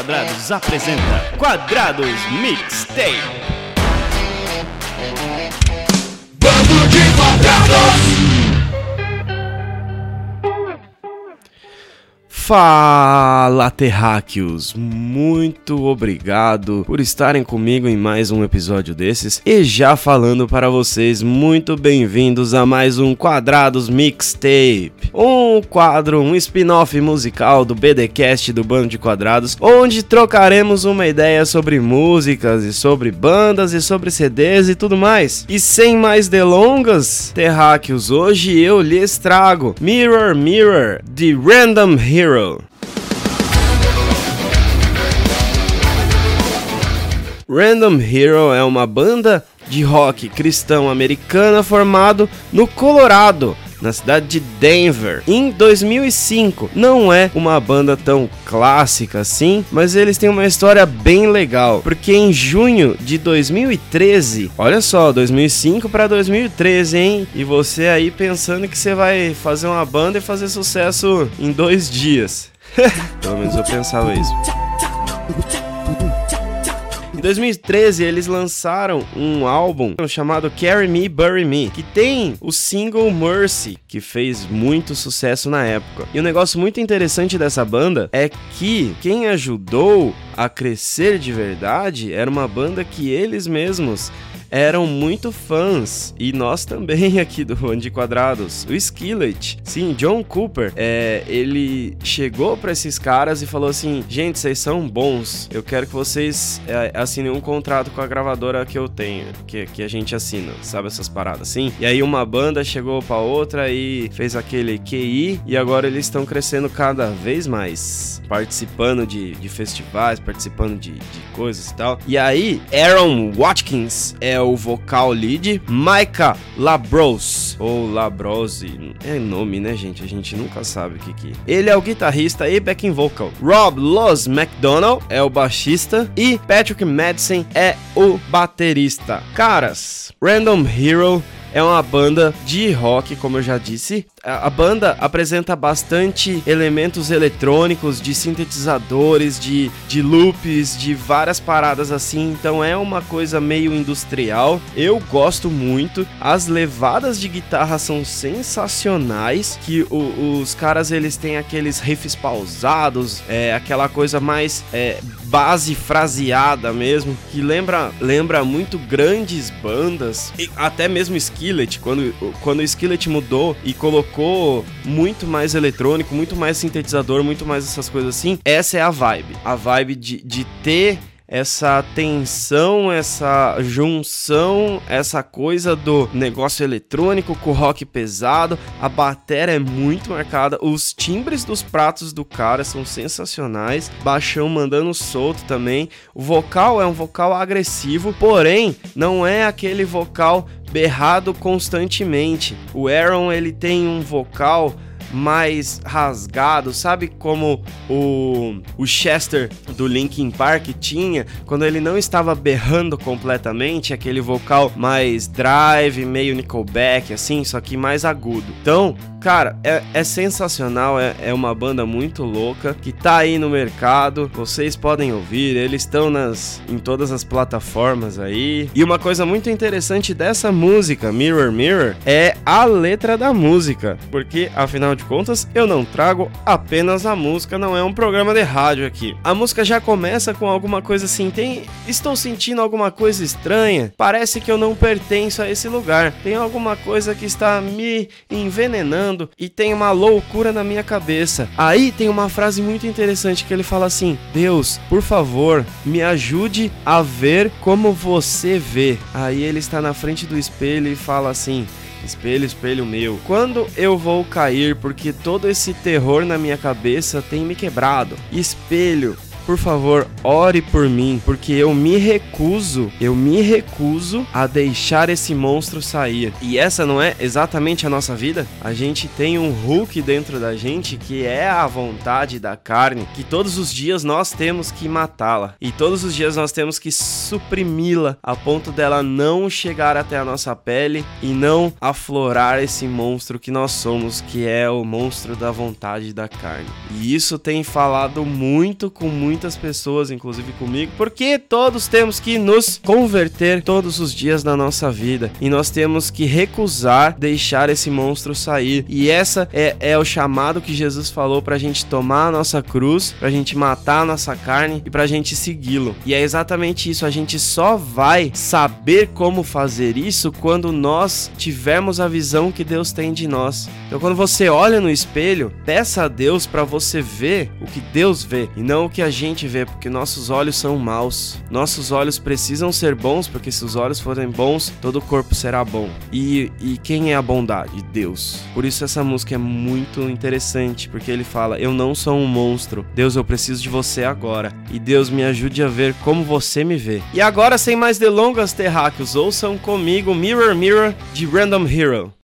Quadrados apresenta Quadrados Mixtape. Bando de Quadrados! Fala terráqueos, muito obrigado por estarem comigo em mais um episódio desses e já falando para vocês, muito bem-vindos a mais um Quadrados Mixtape, um quadro, um spin-off musical do BDcast do Bando de Quadrados, onde trocaremos uma ideia sobre músicas e sobre bandas e sobre CDs e tudo mais. E sem mais delongas, terráqueos, hoje eu lhes trago Mirror Mirror de Random Hero. Random Hero é uma banda de rock cristão americana formado no Colorado, na cidade de Denver, em 2005. Não é uma banda tão clássica assim, mas eles têm uma história bem legal, porque em junho de 2013, olha só, 2005 para 2013, hein? E você aí pensando que você vai fazer uma banda e fazer sucesso em dois dias. Pelo menos eu pensava isso. Em 2013, eles lançaram um álbum chamado Carry Me, Bury Me, que tem o single Mercy, que fez muito sucesso na época. E um negócio muito interessante dessa banda é que quem ajudou a crescer de verdade era uma banda que eles mesmos eram muito fãs, e nós também aqui do Band Quadrados. O Skillet, sim, John Cooper, é, ele chegou para esses caras e falou assim: gente, vocês são bons, eu quero que vocês é, assinem um contrato com a gravadora que eu tenho, que, que a gente assina, sabe essas paradas assim? E aí uma banda chegou pra outra e fez aquele QI, e agora eles estão crescendo cada vez mais, participando de, de festivais, participando de, de coisas e tal. E aí, Aaron Watkins é o vocal lead, Micah Labros, ou Labrose, é nome, né, gente? A gente nunca sabe o que que é. Ele é o guitarrista e backing vocal. Rob Los McDonald é o baixista e Patrick Madison é o baterista. Caras, Random Hero é uma banda de rock, como eu já disse. A, banda apresenta bastante elementos eletrônicos, de sintetizadores, de, de loops, de várias paradas assim. Então é uma coisa meio industrial. Eu gosto muito. As levadas de guitarra são sensacionais. Que o, os caras eles têm aqueles riffs pausados, é aquela coisa mais é, base fraseada mesmo, que lembra, lembra muito grandes bandas, até mesmo Skillet, quando, quando o Skillet mudou e colocou muito mais eletrônico, muito mais sintetizador, muito mais essas coisas assim, essa é a vibe. A vibe de, de ter essa tensão, essa junção, essa coisa do negócio eletrônico com rock pesado. A bateria é muito marcada, os timbres dos pratos do cara são sensacionais. Baixão mandando solto também. O vocal é um vocal agressivo, porém não é aquele vocal berrado constantemente. O Aaron ele tem um vocal mais rasgado, sabe como o, o Chester do Linkin Park tinha quando ele não estava berrando completamente, aquele vocal mais drive, meio Nickelback, assim, só que mais agudo. Então, Cara, é, é sensacional, é, é, uma banda muito louca que tá aí no mercado. Vocês podem ouvir, eles estão nas em todas as plataformas aí. E uma coisa muito interessante dessa música, Mirror Mirror, é a letra da música, porque afinal de contas eu não trago apenas a música, não é um programa de rádio aqui. A música já começa com alguma coisa assim, tem estou sentindo alguma coisa estranha. Parece que eu não pertenço a esse lugar. Tem alguma coisa que está me envenenando e tem uma loucura na minha cabeça. Aí tem uma frase muito interessante que ele fala assim: Deus, por favor, me ajude a ver como você vê. Aí ele está na frente do espelho e fala assim: Espelho, espelho meu. Quando eu vou cair porque todo esse terror na minha cabeça tem me quebrado? Espelho, por favor, ore por mim, porque eu me recuso, eu me recuso a deixar esse monstro sair. E essa não é exatamente a nossa vida? A gente tem um Hulk dentro da gente que é a vontade da carne, que todos os dias nós temos que matá-la. E todos os dias nós temos que suprimi-la a ponto dela não chegar até a nossa pele e não aflorar esse monstro que nós somos, que é o monstro da vontade da carne. E isso tem falado muito com muito muitas pessoas, inclusive comigo, porque todos temos que nos converter todos os dias da nossa vida e nós temos que recusar deixar esse monstro sair. E essa é, é o chamado que Jesus falou pra gente tomar a nossa cruz, pra gente matar a nossa carne e pra gente segui-lo. E é exatamente isso, a gente só vai saber como fazer isso quando nós tivermos a visão que Deus tem de nós. Então quando você olha no espelho, peça a Deus para você ver o que Deus vê e não o que a gente vê, porque nossos olhos são maus. Nossos olhos precisam ser bons, porque se os olhos forem bons, todo o corpo será bom. E, e quem é a bondade? Deus. Por isso essa música é muito interessante, porque ele fala: "Eu não sou um monstro. Deus, eu preciso de você agora. E Deus me ajude a ver como você me vê." E agora, sem mais delongas, terráqueos, ouçam comigo Mirror Mirror de Random Hero.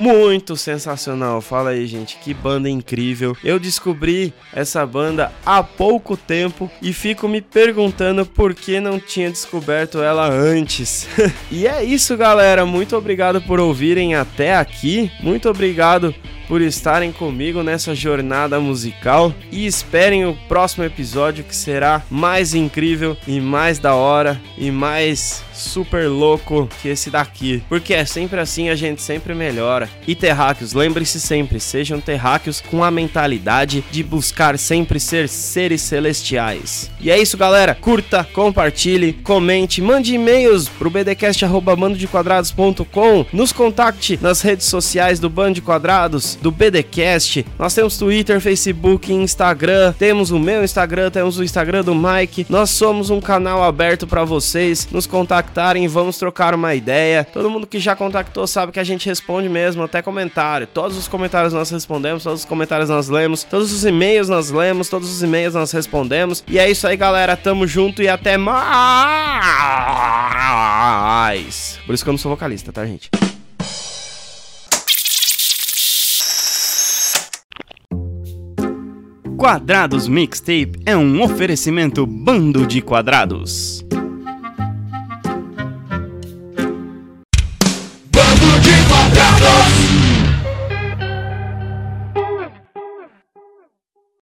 Muito sensacional. Fala aí, gente, que banda incrível. Eu descobri essa banda há pouco tempo e fico me perguntando por que não tinha descoberto ela antes. e é isso, galera. Muito obrigado por ouvirem até aqui. Muito obrigado por estarem comigo nessa jornada musical e esperem o próximo episódio que será mais incrível e mais da hora e mais super louco que esse daqui. Porque é sempre assim, a gente sempre melhora. E terráqueos, lembre-se sempre, sejam terráqueos com a mentalidade de buscar sempre ser seres celestiais. E é isso, galera. Curta, compartilhe, comente, mande e-mails pro bdcast@bandodequadrados.com, nos contacte nas redes sociais do Bando de Quadrados, do BDcast. Nós temos Twitter, Facebook, Instagram, temos o meu Instagram, temos o Instagram do Mike. Nós somos um canal aberto para vocês nos contactarem, vamos trocar uma ideia. Todo mundo que já contactou sabe que a gente responde mesmo, até comentário. Todos os comentários nós respondemos, todos os comentários nós lemos, todos os e-mails nós lemos, todos os e-mails nós respondemos. E é isso aí, galera. Tamo junto e até mais. Por isso que eu não sou vocalista, tá, gente? Quadrados Mixtape é um oferecimento bando de quadrados.